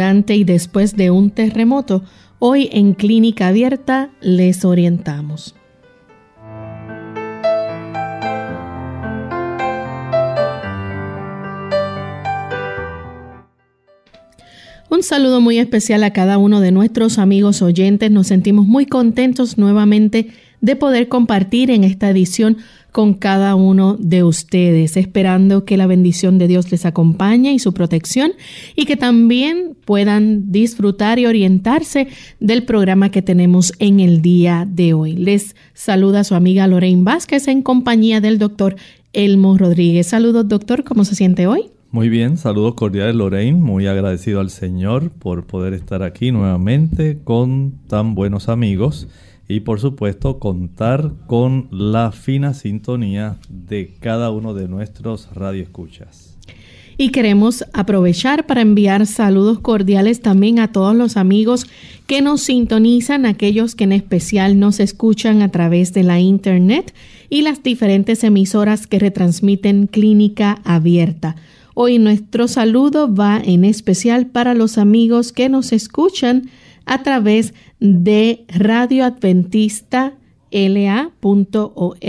Y después de un terremoto? Hoy en Clínica Abierta les orientamos. Un saludo muy especial a cada uno de nuestros amigos oyentes. Nos sentimos muy contentos nuevamente de poder compartir en esta edición con cada uno de ustedes, esperando que la bendición de Dios les acompañe y su protección y que también puedan disfrutar y orientarse del programa que tenemos en el día de hoy. Les saluda su amiga Lorraine Vázquez en compañía del doctor Elmo Rodríguez. Saludos doctor, ¿cómo se siente hoy? Muy bien, saludos cordiales Lorraine, muy agradecido al Señor por poder estar aquí nuevamente con tan buenos amigos y por supuesto contar con la fina sintonía de cada uno de nuestros radioescuchas. Y queremos aprovechar para enviar saludos cordiales también a todos los amigos que nos sintonizan, aquellos que en especial nos escuchan a través de la internet y las diferentes emisoras que retransmiten Clínica Abierta. Hoy nuestro saludo va en especial para los amigos que nos escuchan a través de radioadventista la.org.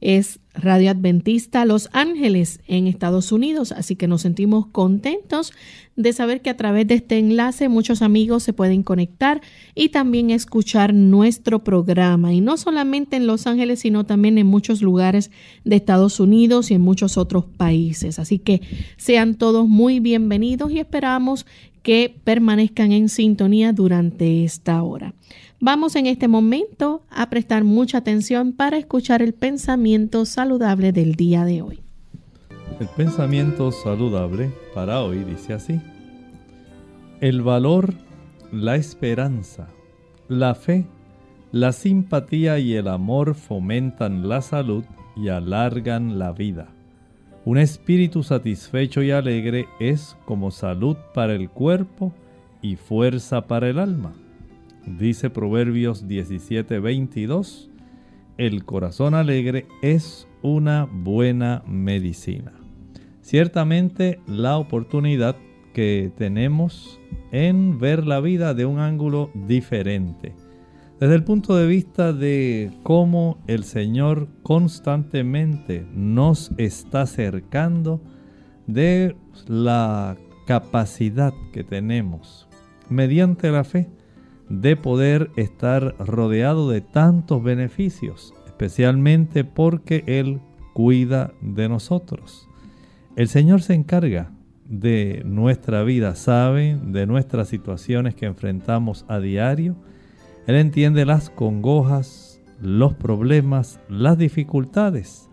Es Radio Adventista Los Ángeles en Estados Unidos, así que nos sentimos contentos de saber que a través de este enlace muchos amigos se pueden conectar y también escuchar nuestro programa. Y no solamente en Los Ángeles, sino también en muchos lugares de Estados Unidos y en muchos otros países. Así que sean todos muy bienvenidos y esperamos que permanezcan en sintonía durante esta hora. Vamos en este momento a prestar mucha atención para escuchar el pensamiento saludable del día de hoy. El pensamiento saludable para hoy dice así. El valor, la esperanza, la fe, la simpatía y el amor fomentan la salud y alargan la vida. Un espíritu satisfecho y alegre es como salud para el cuerpo y fuerza para el alma. Dice Proverbios 17:22, el corazón alegre es una buena medicina. Ciertamente la oportunidad que tenemos en ver la vida de un ángulo diferente desde el punto de vista de cómo el Señor constantemente nos está acercando de la capacidad que tenemos mediante la fe de poder estar rodeado de tantos beneficios, especialmente porque Él cuida de nosotros. El Señor se encarga de nuestra vida, sabe de nuestras situaciones que enfrentamos a diario, él entiende las congojas, los problemas, las dificultades.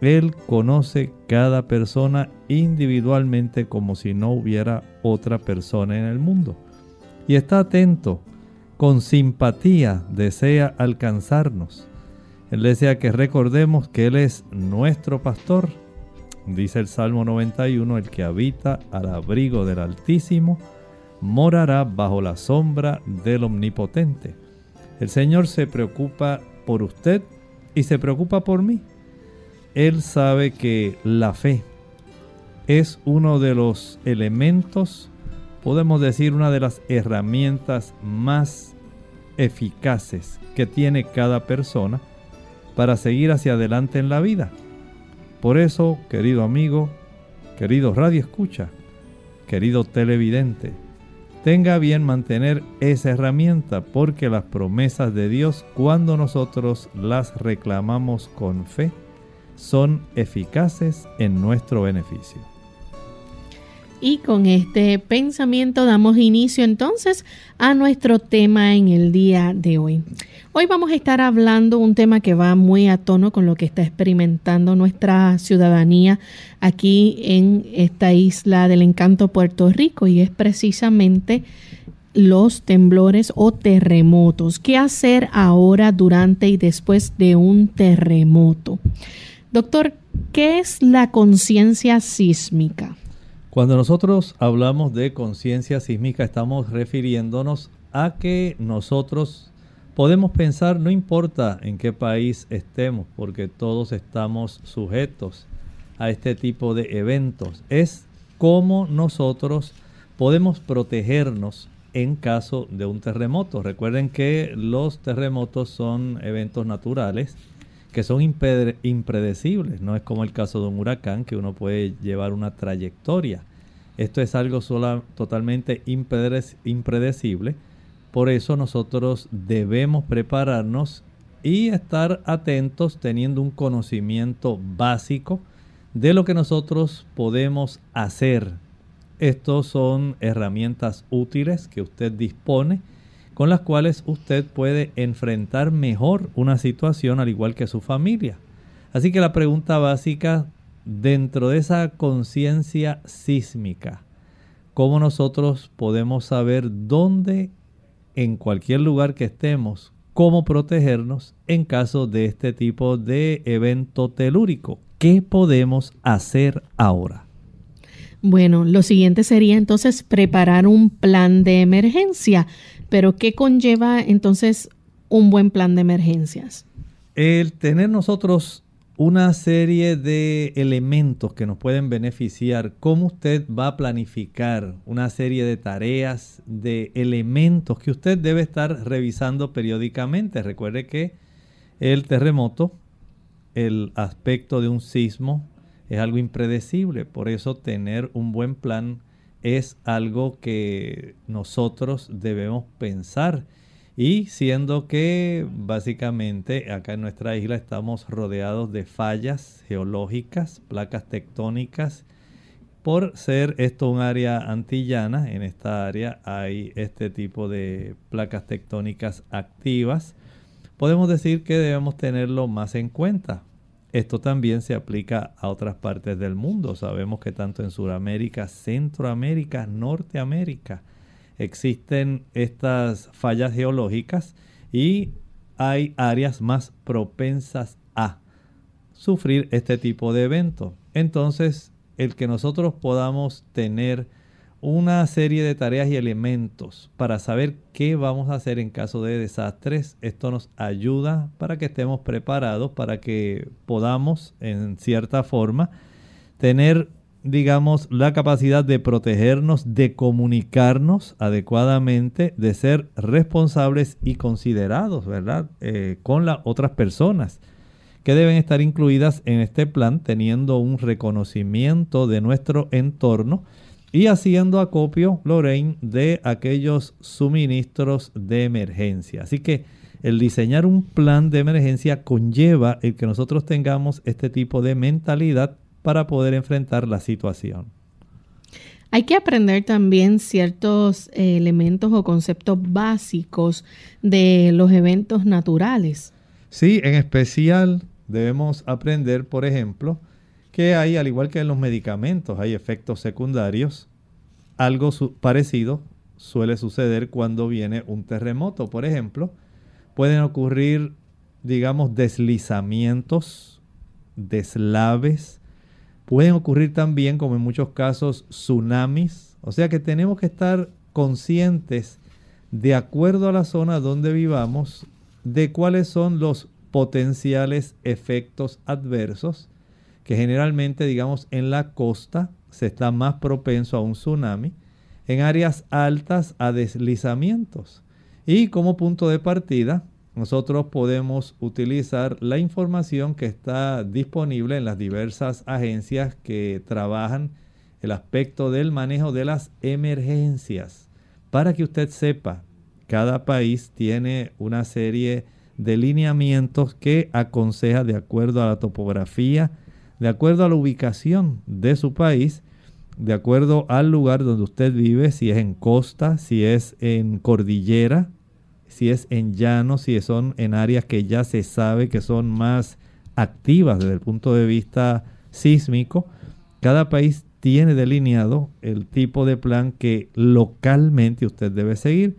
Él conoce cada persona individualmente como si no hubiera otra persona en el mundo. Y está atento, con simpatía desea alcanzarnos. Él desea que recordemos que Él es nuestro pastor. Dice el Salmo 91, el que habita al abrigo del Altísimo, morará bajo la sombra del Omnipotente. El Señor se preocupa por usted y se preocupa por mí. Él sabe que la fe es uno de los elementos, podemos decir, una de las herramientas más eficaces que tiene cada persona para seguir hacia adelante en la vida. Por eso, querido amigo, querido radio escucha, querido televidente, tenga bien mantener esa herramienta porque las promesas de Dios cuando nosotros las reclamamos con fe son eficaces en nuestro beneficio. Y con este pensamiento damos inicio entonces a nuestro tema en el día de hoy. Hoy vamos a estar hablando un tema que va muy a tono con lo que está experimentando nuestra ciudadanía aquí en esta isla del encanto Puerto Rico y es precisamente los temblores o terremotos. ¿Qué hacer ahora, durante y después de un terremoto? Doctor, ¿qué es la conciencia sísmica? Cuando nosotros hablamos de conciencia sísmica estamos refiriéndonos a que nosotros podemos pensar, no importa en qué país estemos, porque todos estamos sujetos a este tipo de eventos, es cómo nosotros podemos protegernos en caso de un terremoto. Recuerden que los terremotos son eventos naturales que son impredecibles. No es como el caso de un huracán que uno puede llevar una trayectoria. Esto es algo totalmente impredecible. Por eso nosotros debemos prepararnos y estar atentos teniendo un conocimiento básico de lo que nosotros podemos hacer. Estos son herramientas útiles que usted dispone con las cuales usted puede enfrentar mejor una situación al igual que su familia. Así que la pregunta básica dentro de esa conciencia sísmica, ¿cómo nosotros podemos saber dónde, en cualquier lugar que estemos, cómo protegernos en caso de este tipo de evento telúrico? ¿Qué podemos hacer ahora? Bueno, lo siguiente sería entonces preparar un plan de emergencia. Pero ¿qué conlleva entonces un buen plan de emergencias? El tener nosotros una serie de elementos que nos pueden beneficiar, cómo usted va a planificar una serie de tareas, de elementos que usted debe estar revisando periódicamente. Recuerde que el terremoto, el aspecto de un sismo, es algo impredecible, por eso tener un buen plan es algo que nosotros debemos pensar. Y siendo que básicamente acá en nuestra isla estamos rodeados de fallas geológicas, placas tectónicas, por ser esto un área antillana, en esta área hay este tipo de placas tectónicas activas, podemos decir que debemos tenerlo más en cuenta. Esto también se aplica a otras partes del mundo. Sabemos que tanto en Sudamérica, Centroamérica, Norteamérica existen estas fallas geológicas y hay áreas más propensas a sufrir este tipo de eventos. Entonces, el que nosotros podamos tener una serie de tareas y elementos para saber qué vamos a hacer en caso de desastres. Esto nos ayuda para que estemos preparados, para que podamos, en cierta forma, tener, digamos, la capacidad de protegernos, de comunicarnos adecuadamente, de ser responsables y considerados, ¿verdad?, eh, con las otras personas que deben estar incluidas en este plan, teniendo un reconocimiento de nuestro entorno y haciendo acopio, Lorraine, de aquellos suministros de emergencia. Así que el diseñar un plan de emergencia conlleva el que nosotros tengamos este tipo de mentalidad para poder enfrentar la situación. Hay que aprender también ciertos eh, elementos o conceptos básicos de los eventos naturales. Sí, en especial debemos aprender, por ejemplo, que hay, al igual que en los medicamentos, hay efectos secundarios. Algo parecido suele suceder cuando viene un terremoto. Por ejemplo, pueden ocurrir, digamos, deslizamientos, deslaves. Pueden ocurrir también, como en muchos casos, tsunamis. O sea que tenemos que estar conscientes, de acuerdo a la zona donde vivamos, de cuáles son los potenciales efectos adversos que generalmente, digamos, en la costa se está más propenso a un tsunami, en áreas altas a deslizamientos. Y como punto de partida, nosotros podemos utilizar la información que está disponible en las diversas agencias que trabajan el aspecto del manejo de las emergencias. Para que usted sepa, cada país tiene una serie de lineamientos que aconseja de acuerdo a la topografía, de acuerdo a la ubicación de su país, de acuerdo al lugar donde usted vive, si es en costa, si es en cordillera, si es en llano, si son en áreas que ya se sabe que son más activas desde el punto de vista sísmico. Cada país tiene delineado el tipo de plan que localmente usted debe seguir.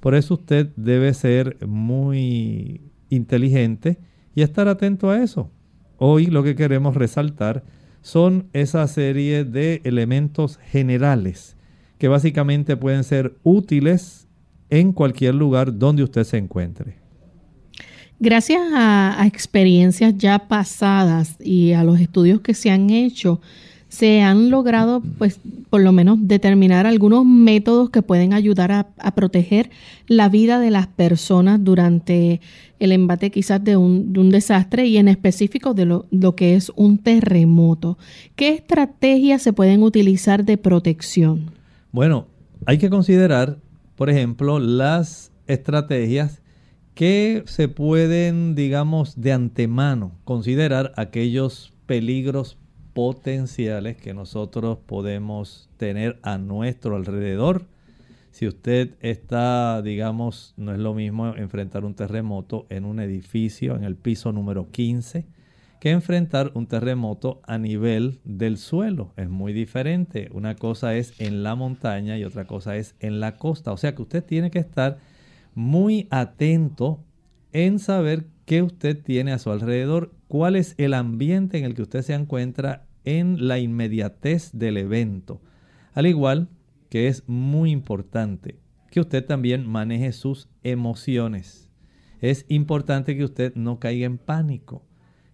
Por eso usted debe ser muy inteligente y estar atento a eso. Hoy lo que queremos resaltar son esa serie de elementos generales que básicamente pueden ser útiles en cualquier lugar donde usted se encuentre. Gracias a, experiencias ya pasadas y a los estudios que se han hecho, se han logrado, pues, por lo menos determinar algunos métodos que pueden ayudar a, proteger la vida de las personas durante el embate quizás de un, desastre y en específico de lo, lo, que es un terremoto. ¿Qué estrategias se pueden utilizar de protección? Bueno, hay que considerar, por ejemplo, las estrategias que se pueden, digamos, de antemano considerar aquellos peligros potenciales que nosotros podemos tener a nuestro alrededor. Si usted está, digamos, no es lo mismo enfrentar un terremoto en un edificio en el piso número 15 que enfrentar un terremoto a nivel del suelo. Es muy diferente. Una cosa es en la montaña y otra cosa es en la costa. O sea que usted tiene que estar muy atento en saber qué usted tiene a su alrededor, cuál es el ambiente en el que usted se encuentra en la inmediatez del evento. Al igual que es muy importante que usted también maneje sus emociones. Es importante que usted no caiga en pánico,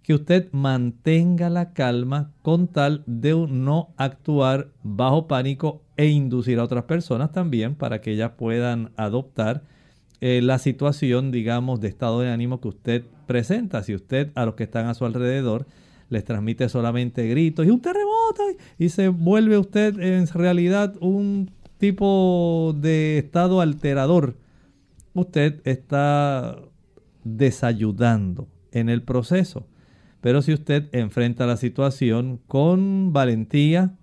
que usted mantenga la calma con tal de no actuar bajo pánico e inducir a otras personas también para que ellas puedan adoptar eh, la situación, digamos, de estado de ánimo que usted presenta. Si usted a los que están a su alrededor les transmite solamente gritos y un terremoto y se vuelve usted en realidad un tipo de estado alterador, usted está desayudando en el proceso. Pero si usted enfrenta la situación con valentía,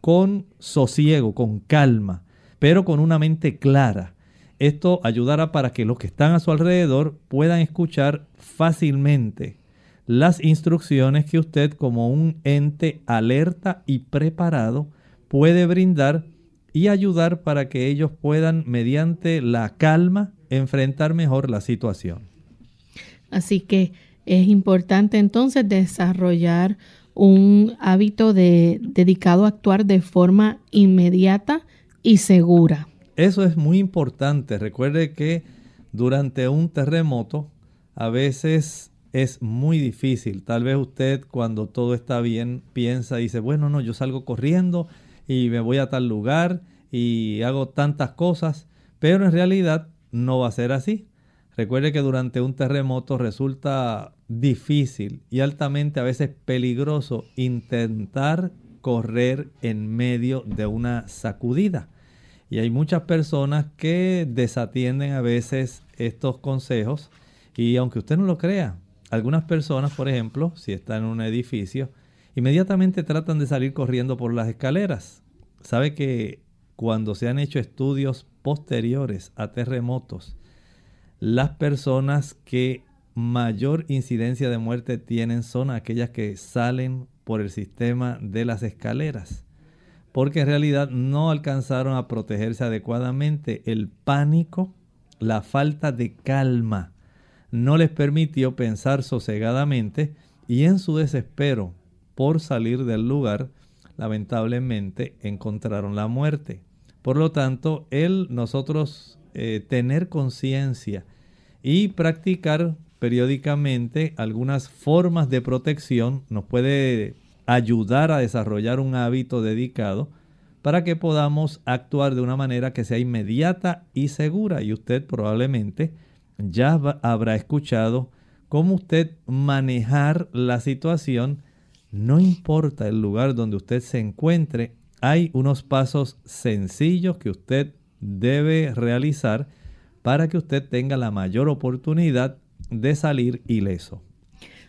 con sosiego, con calma, pero con una mente clara, esto ayudará para que los que están a su alrededor puedan escuchar fácilmente las instrucciones que usted como un ente alerta y preparado puede brindar y ayudar para que ellos puedan mediante la calma enfrentar mejor la situación. Así que es importante entonces desarrollar un hábito de, dedicado a actuar de forma inmediata y segura. Eso es muy importante. Recuerde que durante un terremoto a veces es muy difícil. Tal vez usted cuando todo está bien piensa y dice, bueno, no, yo salgo corriendo y me voy a tal lugar y hago tantas cosas, pero en realidad no va a ser así. Recuerde que durante un terremoto resulta difícil y altamente a veces peligroso intentar correr en medio de una sacudida. Y hay muchas personas que desatienden a veces estos consejos y aunque usted no lo crea, algunas personas, por ejemplo, si están en un edificio, inmediatamente tratan de salir corriendo por las escaleras. Sabe que cuando se han hecho estudios posteriores a terremotos, las personas que mayor incidencia de muerte tienen son aquellas que salen por el sistema de las escaleras porque en realidad no alcanzaron a protegerse adecuadamente. El pánico, la falta de calma, no les permitió pensar sosegadamente y en su desespero por salir del lugar, lamentablemente encontraron la muerte. Por lo tanto, el nosotros eh, tener conciencia y practicar periódicamente algunas formas de protección nos puede ayudar a desarrollar un hábito dedicado para que podamos actuar de una manera que sea inmediata y segura. Y usted probablemente ya habrá escuchado cómo usted manejar la situación, no importa el lugar donde usted se encuentre, hay unos pasos sencillos que usted debe realizar para que usted tenga la mayor oportunidad de salir ileso.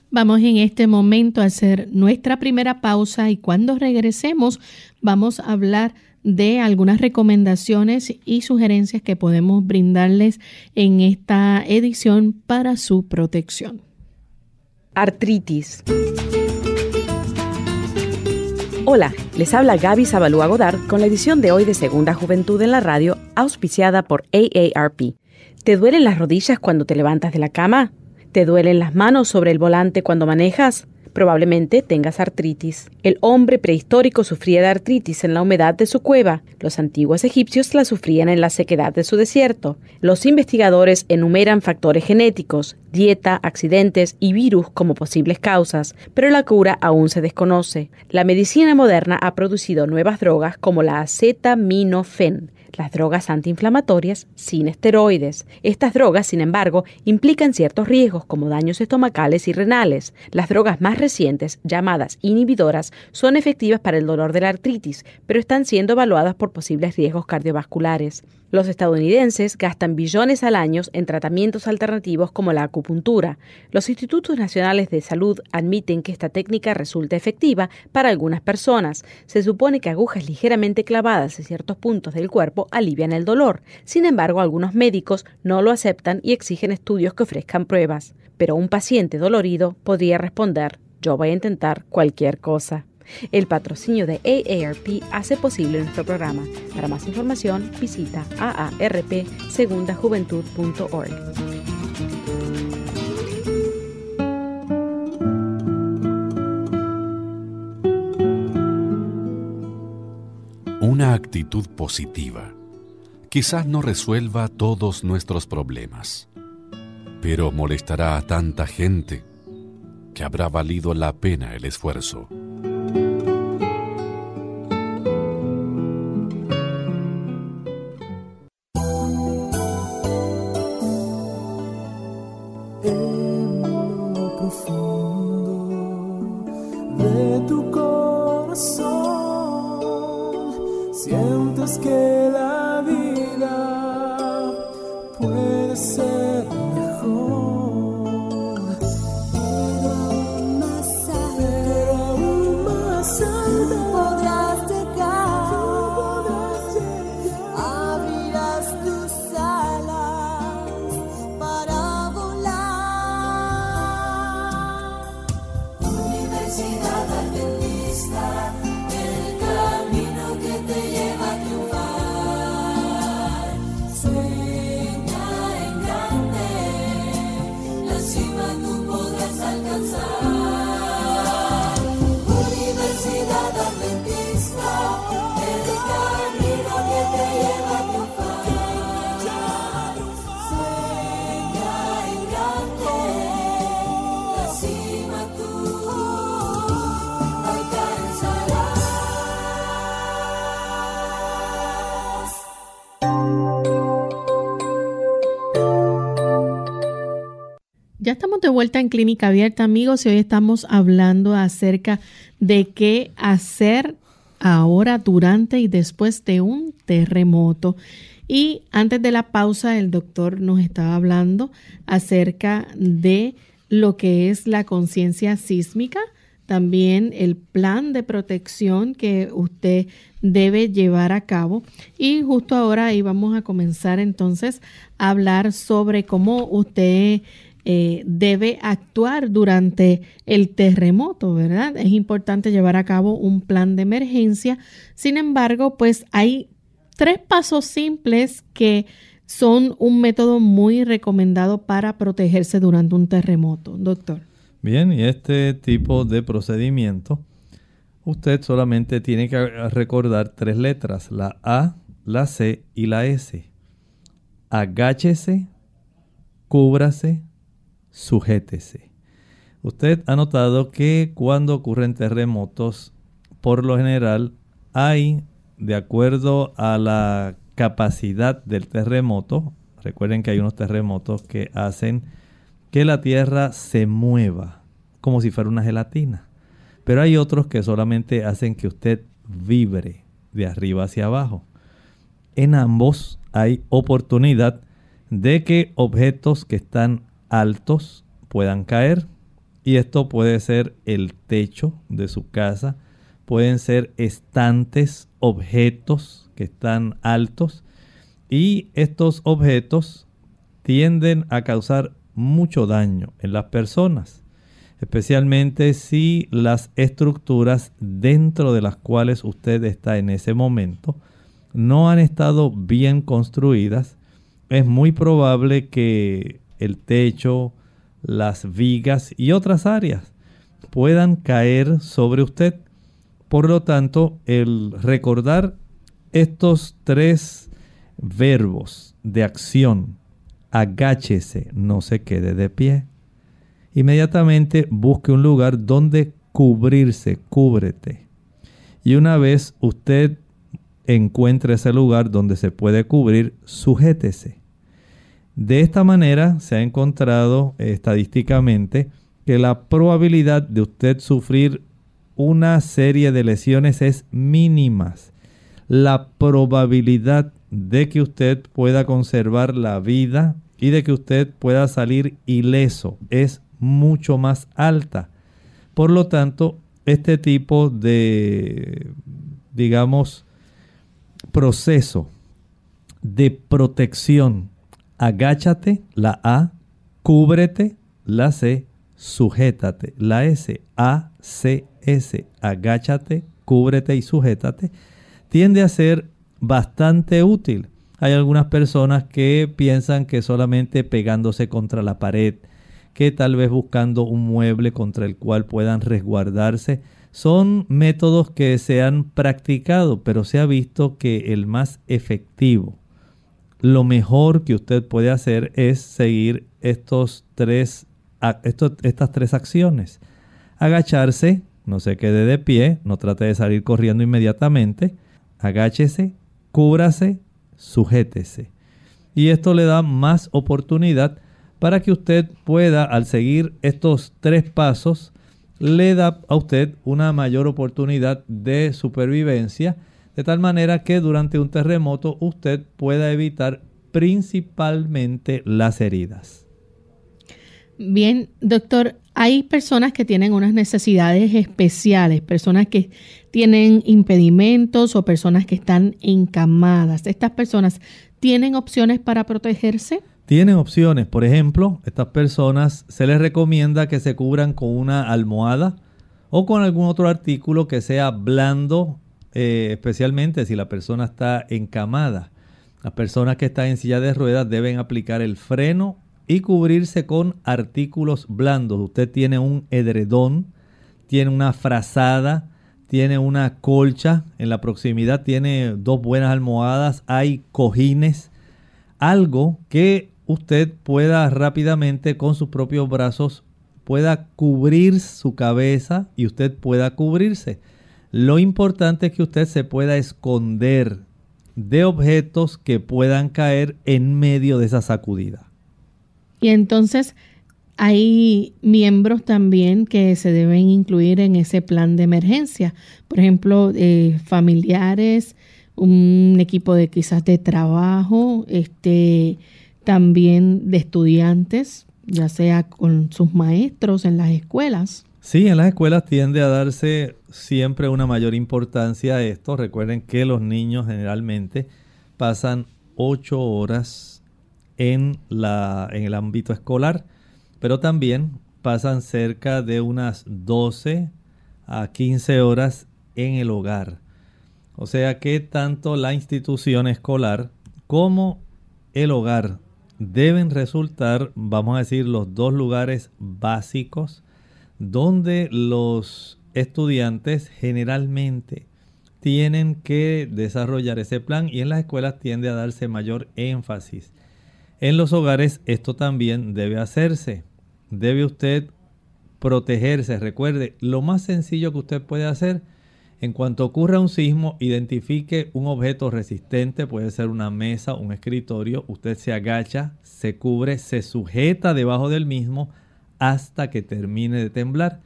Vamos en este momento a hacer nuestra primera pausa y cuando regresemos vamos a hablar de algunas recomendaciones y sugerencias que podemos brindarles en esta edición para su protección. Artritis. Hola, les habla Gaby Zabalúa Godard con la edición de hoy de Segunda Juventud en la Radio, auspiciada por AARP. ¿Te duelen las rodillas cuando te levantas de la cama? ¿Te duelen las manos sobre el volante cuando manejas? Probablemente tengas artritis. El hombre prehistórico sufría de artritis en la humedad de su cueva. Los antiguos egipcios la sufrían en la sequedad de su desierto. Los investigadores enumeran factores genéticos, dieta, accidentes y virus como posibles causas, pero la cura aún se desconoce. La medicina moderna ha producido nuevas drogas como la acetaminofén, las drogas antiinflamatorias sin esteroides. Estas drogas, sin embargo, implican ciertos riesgos como daños estomacales y renales. Las drogas más recientes, llamadas inhibidoras, son efectivas para el dolor de la artritis, pero están siendo evaluadas por posibles riesgos cardiovasculares. Los estadounidenses gastan billones al año en tratamientos alternativos como la acupuntura. Los institutos nacionales de salud admiten que esta técnica resulta efectiva para algunas personas. Se supone que agujas ligeramente clavadas en ciertos puntos del cuerpo alivian el dolor. Sin embargo, algunos médicos no lo aceptan y exigen estudios que ofrezcan pruebas. Pero un paciente dolorido podría responder, yo voy a intentar cualquier cosa. El patrocinio de AARP hace posible nuestro programa. Para más información, visita aarpsegundajuventud.org. Una actitud positiva quizás no resuelva todos nuestros problemas, pero molestará a tanta gente que habrá valido la pena el esfuerzo. Ya de vuelta en Clínica Abierta, amigos, y hoy estamos hablando acerca de qué hacer ahora, durante y después de un terremoto. Y antes de la pausa, el doctor nos estaba hablando acerca de lo que es la conciencia sísmica, también el plan de protección que usted debe llevar a cabo. Y justo ahora íbamos a comenzar entonces a hablar sobre cómo usted eh, debe actuar durante el terremoto, ¿verdad? Es importante llevar a cabo un plan de emergencia. Sin embargo, pues hay tres pasos simples que son un método muy recomendado para protegerse durante un terremoto, doctor. Bien, y este tipo de procedimiento, usted solamente tiene que recordar tres letras, la A, la C y la S. Agáchese, cúbrase, sujétese. Usted ha notado que cuando ocurren terremotos, por lo general hay, de acuerdo a la capacidad del terremoto, recuerden que hay unos terremotos que hacen que la tierra se mueva como si fuera una gelatina. Pero hay otros que solamente hacen que usted vibre de arriba hacia abajo. En ambos hay oportunidad de que objetos que están altos puedan caer. Y esto puede ser el techo de su casa, pueden ser estantes, objetos que están altos. Y estos objetos tienden a causar mucho daño en las personas especialmente si las estructuras dentro de las cuales usted está en ese momento no han estado bien construidas, es muy probable que el techo, las vigas y otras áreas puedan caer sobre usted. Por lo tanto, el recordar estos tres verbos de acción, agáchese, no se quede de pie inmediatamente busque un lugar donde cubrirse, cúbrete. Y una vez usted encuentre ese lugar donde se puede cubrir, sujétese. De esta manera se ha encontrado estadísticamente que la probabilidad de usted sufrir una serie de lesiones es mínimas. La probabilidad de que usted pueda conservar la vida y de que usted pueda salir ileso es mucho más alta. Por lo tanto, este tipo de, digamos, proceso de protección, agáchate, la A, cúbrete, la C, sujétate, la S, A, C, S, agáchate, cúbrete y sujétate, tiende a ser bastante útil. Hay algunas personas que piensan que solamente pegándose contra la pared, que tal vez buscando un mueble contra el cual puedan resguardarse. Son métodos que se han practicado, pero se ha visto que el más efectivo, lo mejor que usted puede hacer es seguir estos tres, estas tres acciones. Agacharse, no se quede de pie, no trate de salir corriendo inmediatamente. Agáchese, cúbrase, sujétese. Y esto le da más oportunidad para que usted pueda, al seguir estos tres pasos, le da a usted una mayor oportunidad de supervivencia, de tal manera que durante un terremoto usted pueda evitar principalmente las heridas. Bien, doctor, hay personas que tienen unas necesidades especiales, personas que tienen impedimentos o personas que están encamadas. ¿Estas personas tienen opciones para protegerse? Tienen opciones, por ejemplo, estas personas se les recomienda que se cubran con una almohada o con algún otro artículo que sea blando, eh, especialmente si la persona está encamada. Las personas que están en silla de ruedas deben aplicar el freno y cubrirse con artículos blandos. Usted tiene un edredón, tiene una frazada, tiene una colcha en la proximidad, tiene dos buenas almohadas, hay cojines, algo que usted pueda rápidamente con sus propios brazos pueda cubrir su cabeza y usted pueda cubrirse. Lo importante es que usted se pueda esconder de objetos que puedan caer en medio de esa sacudida. Y entonces hay miembros también que se deben incluir en ese plan de emergencia. Por ejemplo, eh, familiares, un equipo de quizás de trabajo, este, también de estudiantes, ya sea con sus maestros en las escuelas. Sí, en las escuelas tiende a darse siempre una mayor importancia a esto. Recuerden que los niños generalmente pasan ocho horas en, la, en el ámbito escolar, pero también pasan cerca de unas 12 a 15 horas en el hogar. O sea que tanto la institución escolar como el hogar deben resultar, vamos a decir, los dos lugares básicos donde los estudiantes generalmente tienen que desarrollar ese plan y en las escuelas tiende a darse mayor énfasis. En los hogares esto también debe hacerse. Debe usted protegerse. Recuerde, lo más sencillo que usted puede hacer en cuanto ocurra un sismo, identifique un objeto resistente, puede ser una mesa, un escritorio, usted se agacha, se cubre, se sujeta debajo del mismo hasta que termine de temblar.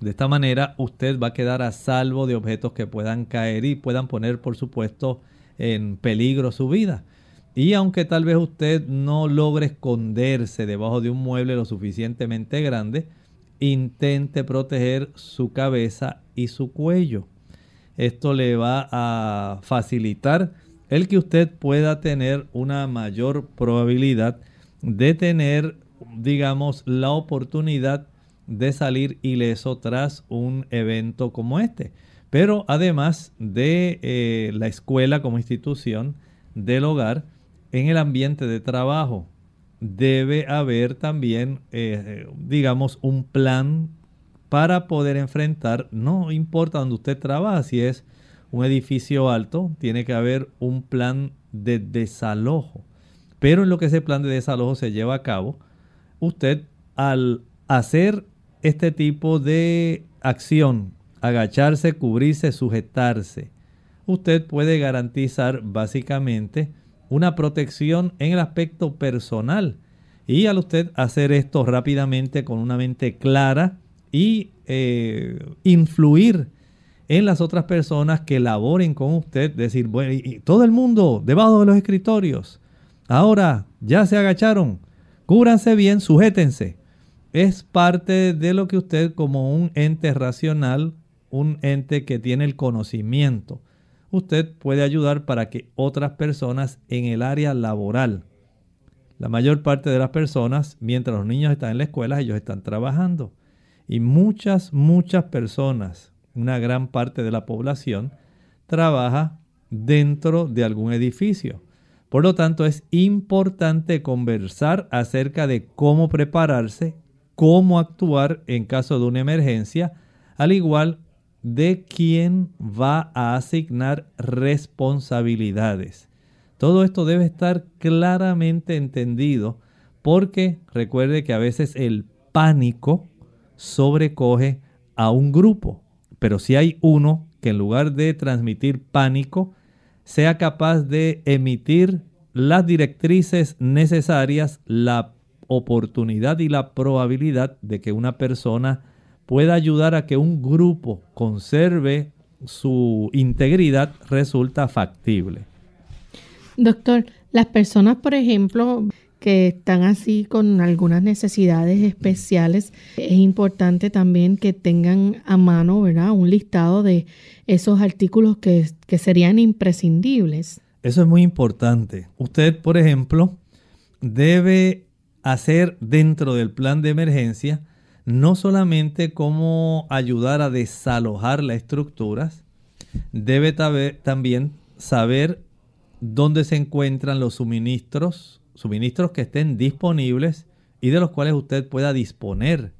De esta manera usted va a quedar a salvo de objetos que puedan caer y puedan poner, por supuesto, en peligro su vida. Y aunque tal vez usted no logre esconderse debajo de un mueble lo suficientemente grande, intente proteger su cabeza y su cuello. Esto le va a facilitar el que usted pueda tener una mayor probabilidad de tener, digamos, la oportunidad de salir ileso tras un evento como este. Pero además de eh, la escuela como institución, del hogar, en el ambiente de trabajo debe haber también, eh, digamos, un plan para poder enfrentar, no importa donde usted trabaja, si es un edificio alto, tiene que haber un plan de desalojo. Pero en lo que ese plan de desalojo se lleva a cabo, usted al hacer este tipo de acción, agacharse, cubrirse, sujetarse, usted puede garantizar básicamente una protección en el aspecto personal. Y al usted hacer esto rápidamente con una mente clara y eh, influir en las otras personas que laboren con usted, decir, bueno, y todo el mundo debajo de los escritorios, ahora ya se agacharon, cúbranse bien, sujétense. Es parte de lo que usted como un ente racional, un ente que tiene el conocimiento, usted puede ayudar para que otras personas en el área laboral, la mayor parte de las personas, mientras los niños están en la escuela, ellos están trabajando. Y muchas, muchas personas una gran parte de la población trabaja dentro de algún edificio. Por lo tanto, es importante conversar acerca de cómo prepararse, cómo actuar en caso de una emergencia, al igual de quién va a asignar responsabilidades. Todo esto debe estar claramente entendido porque recuerde que a veces el pánico sobrecoge a un grupo. Pero si hay uno que en lugar de transmitir pánico, sea capaz de emitir las directrices necesarias, la oportunidad y la probabilidad de que una persona pueda ayudar a que un grupo conserve su integridad resulta factible. Doctor, las personas, por ejemplo, que están así con algunas necesidades especiales, es importante también que tengan a mano, ¿verdad? Un listado de esos artículos que, que serían imprescindibles. Eso es muy importante. Usted, por ejemplo, debe hacer dentro del plan de emergencia no solamente cómo ayudar a desalojar las estructuras, debe también saber dónde se encuentran los suministros suministros que estén disponibles y de los cuales usted pueda disponer.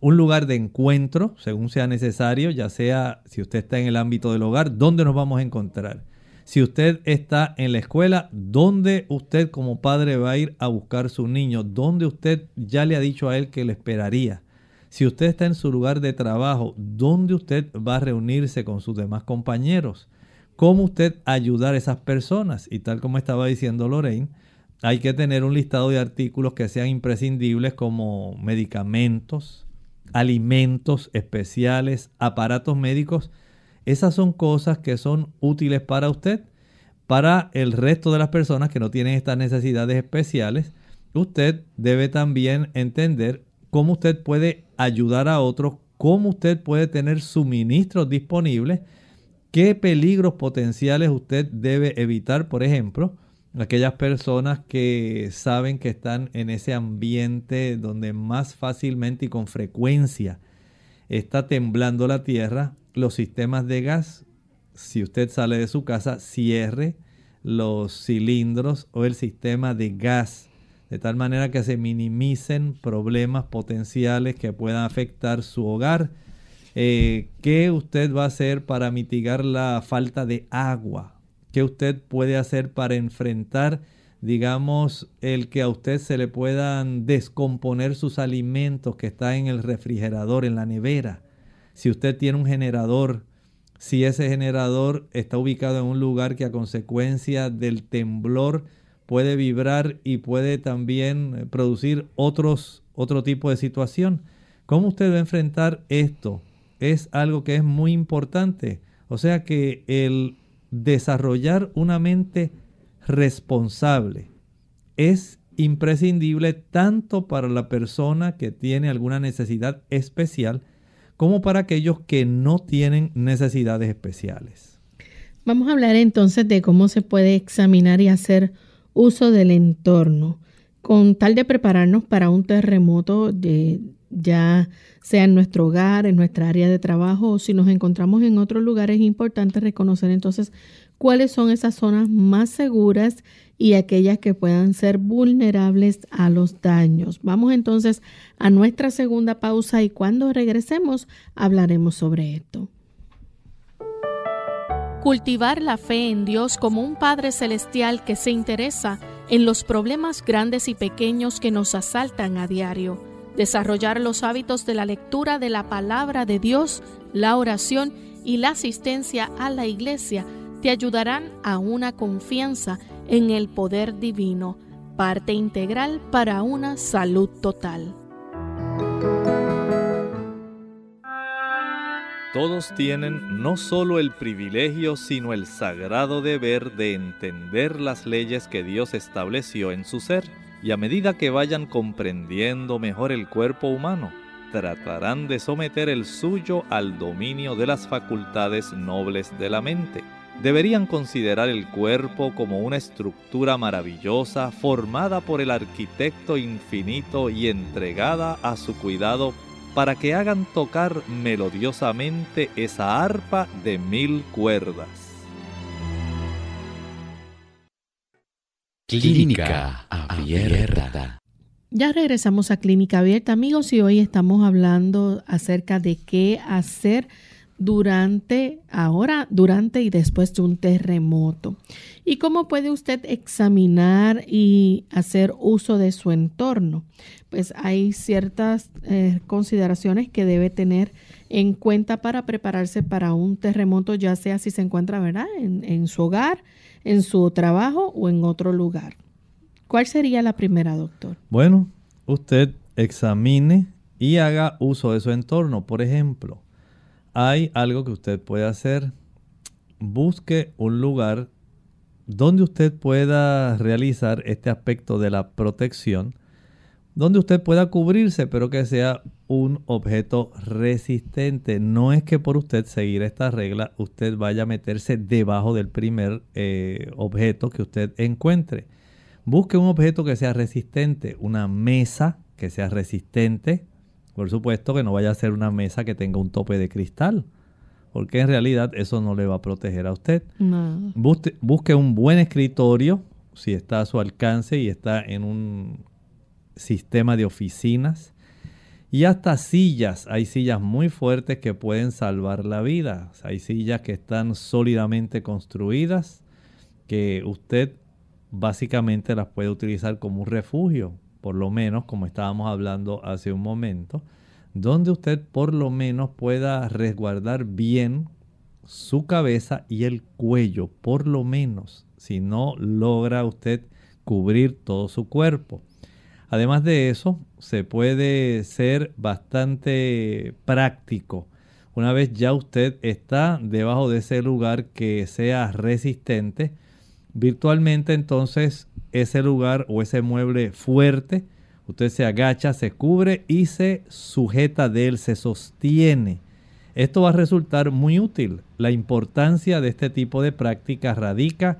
Un lugar de encuentro, según sea necesario, ya sea si usted está en el ámbito del hogar, ¿dónde nos vamos a encontrar? Si usted está en la escuela, ¿dónde usted como padre va a ir a buscar su niño? ¿Dónde usted ya le ha dicho a él que le esperaría? Si usted está en su lugar de trabajo, ¿dónde usted va a reunirse con sus demás compañeros? ¿Cómo usted ayudar a esas personas? Y tal como estaba diciendo Lorraine, hay que tener un listado de artículos que sean imprescindibles como medicamentos, alimentos especiales, aparatos médicos. Esas son cosas que son útiles para usted. Para el resto de las personas que no tienen estas necesidades especiales, usted debe también entender cómo usted puede ayudar a otros, cómo usted puede tener suministros disponibles, qué peligros potenciales usted debe evitar, por ejemplo, aquellas personas que saben que están en ese ambiente donde más fácilmente y con frecuencia está temblando la tierra, los sistemas de gas, si usted sale de su casa, cierre los cilindros o el sistema de gas, de tal manera que se minimicen problemas potenciales que puedan afectar su hogar. Eh, ¿Qué usted va a hacer para mitigar la falta de agua? ¿Qué usted puede hacer para enfrentar, digamos, el que a usted se le puedan descomponer sus alimentos que están en el refrigerador, en la nevera? Si usted tiene un generador, si ese generador está ubicado en un lugar que a consecuencia del temblor puede vibrar y puede también producir otros, otro tipo de situación. ¿Cómo usted va a enfrentar esto? es algo que es muy importante. O sea que el desarrollar una mente responsable es imprescindible tanto para la persona que tiene alguna necesidad especial como para aquellos que no tienen necesidades especiales. Vamos a hablar entonces de cómo se puede examinar y hacer uso del entorno con tal de prepararnos para un terremoto de, ya sea en nuestro hogar, en nuestra área de trabajo o si nos encontramos en otro lugar, es importante reconocer entonces cuáles son esas zonas más seguras y aquellas que puedan ser vulnerables a los daños. Vamos entonces a nuestra segunda pausa y cuando regresemos hablaremos sobre esto. Cultivar la fe en Dios como un Padre Celestial que se interesa en los problemas grandes y pequeños que nos asaltan a diario. Desarrollar los hábitos de la lectura de la palabra de Dios, la oración y la asistencia a la iglesia te ayudarán a una confianza en el poder divino, parte integral para una salud total. Todos tienen no solo el privilegio, sino el sagrado deber de entender las leyes que Dios estableció en su ser, y a medida que vayan comprendiendo mejor el cuerpo humano, tratarán de someter el suyo al dominio de las facultades nobles de la mente deberían considerar el cuerpo como una estructura maravillosa formada por el arquitecto infinito y entregada a su cuidado para que hagan tocar melodiosamente esa arpa de mil cuerdas. Clínica Abierta. Ya regresamos a Clínica Abierta, amigos, y hoy estamos hablando acerca de qué hacer durante, ahora, durante y después de un terremoto. ¿Y cómo puede usted examinar y hacer uso de su entorno? Pues hay ciertas eh, consideraciones que debe tener en cuenta para prepararse para un terremoto, ya sea si se encuentra, ¿verdad?, en, en su hogar, en su trabajo o en otro lugar. ¿Cuál sería la primera, doctor? Bueno, usted examine y haga uso de su entorno. Por ejemplo, hay algo que usted puede hacer. Busque un lugar donde usted pueda realizar este aspecto de la protección, donde usted pueda cubrirse, pero que sea un objeto resistente. No es que por usted seguir esta regla usted vaya a meterse debajo del primer eh, objeto que usted encuentre. Busque un objeto que sea resistente, una mesa que sea resistente, por supuesto que no vaya a ser una mesa que tenga un tope de cristal, porque en realidad eso no le va a proteger a usted. Busque, un buen escritorio, si está a su alcance y está en un sistema de oficinas. Y hasta sillas, hay sillas muy fuertes que pueden salvar la vida. Hay sillas que están sólidamente construidas, que usted básicamente las puede utilizar como un refugio por lo menos, como estábamos hablando hace un momento, donde usted por lo menos pueda resguardar bien su cabeza y el cuello, por lo menos, si no logra usted cubrir todo su cuerpo. Además de eso, se puede ser bastante práctico. Una vez ya usted está debajo de ese lugar que sea resistente, virtualmente entonces ese lugar o ese mueble fuerte, usted se agacha, se cubre y se sujeta de él, se sostiene. Esto va a resultar muy útil. La importancia de este tipo de práctica radica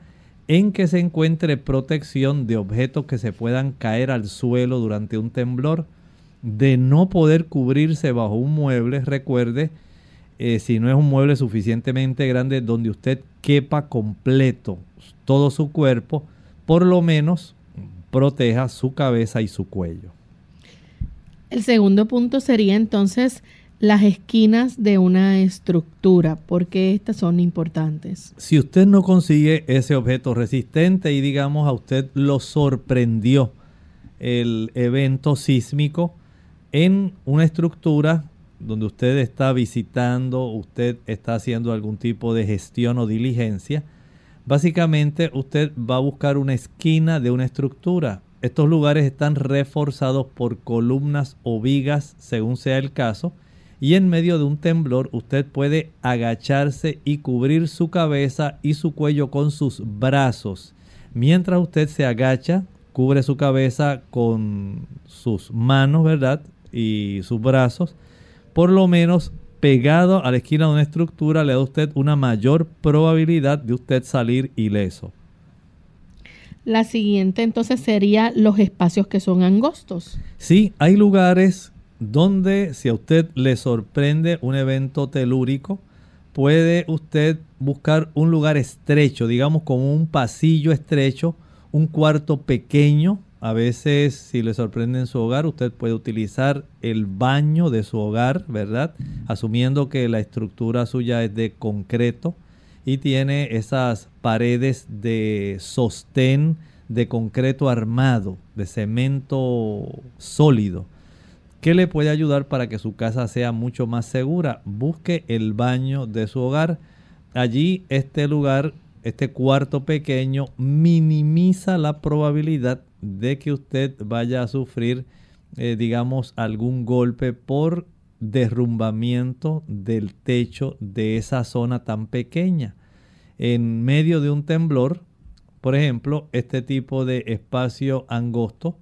en que se encuentre protección de objetos que se puedan caer al suelo durante un temblor, de no poder cubrirse bajo un mueble, recuerde, eh, si no es un mueble suficientemente grande donde usted quepa completo todo su cuerpo, por lo menos proteja su cabeza y su cuello. El segundo punto sería entonces las esquinas de una estructura, porque estas son importantes. Si usted no consigue ese objeto resistente y digamos a usted lo sorprendió el evento sísmico en una estructura donde usted está visitando, usted está haciendo algún tipo de gestión o diligencia, Básicamente usted va a buscar una esquina de una estructura. Estos lugares están reforzados por columnas o vigas según sea el caso y en medio de un temblor usted puede agacharse y cubrir su cabeza y su cuello con sus brazos. Mientras usted se agacha, cubre su cabeza con sus manos, ¿verdad? Y sus brazos. Por lo menos pegado a la esquina de una estructura le da a usted una mayor probabilidad de usted salir ileso. La siguiente entonces sería los espacios que son angostos. Sí, hay lugares donde si a usted le sorprende un evento telúrico, puede usted buscar un lugar estrecho, digamos como un pasillo estrecho, un cuarto pequeño. A veces si le sorprende en su hogar, usted puede utilizar el baño de su hogar, ¿verdad? Asumiendo que la estructura suya es de concreto y tiene esas paredes de sostén de concreto armado, de cemento sólido ¿Qué le puede ayudar para que su casa sea mucho más segura? Busque el baño de su hogar. Allí este lugar, este cuarto pequeño, minimiza la probabilidad de que usted vaya a sufrir, eh, digamos, algún golpe por derrumbamiento del techo de esa zona tan pequeña. En medio de un temblor, por ejemplo, este tipo de espacio angosto,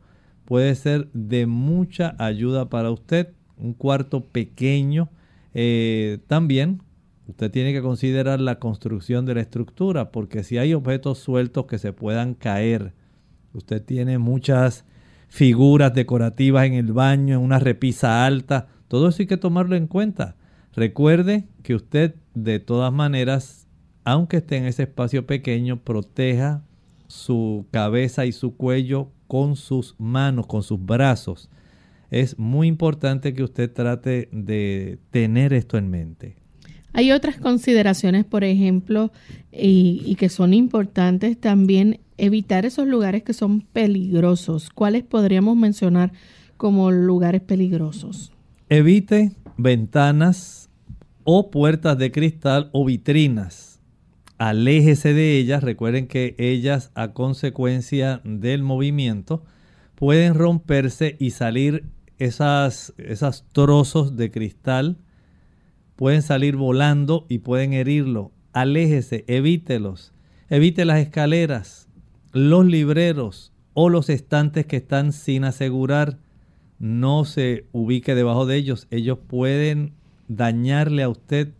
puede ser de mucha ayuda para usted. Un cuarto pequeño. Eh, también usted tiene que considerar la construcción de la estructura, porque si hay objetos sueltos que se puedan caer, usted tiene muchas figuras decorativas en el baño, en una repisa alta, todo eso hay que tomarlo en cuenta. Recuerde que usted de todas maneras, aunque esté en ese espacio pequeño, proteja su cabeza y su cuello con sus manos, con sus brazos. Es muy importante que usted trate de tener esto en mente. Hay otras consideraciones, por ejemplo, y, que son importantes también, evitar esos lugares que son peligrosos. ¿Cuáles podríamos mencionar como lugares peligrosos? Evite ventanas o puertas de cristal o vitrinas aléjese de ellas. Recuerden que ellas a consecuencia del movimiento pueden romperse y salir esas, esas trozos de cristal. Pueden salir volando y pueden herirlo. Aléjese, evítelos. Evite las escaleras, los libreros o los estantes que están sin asegurar. No se ubique debajo de ellos. Ellos pueden dañarle a usted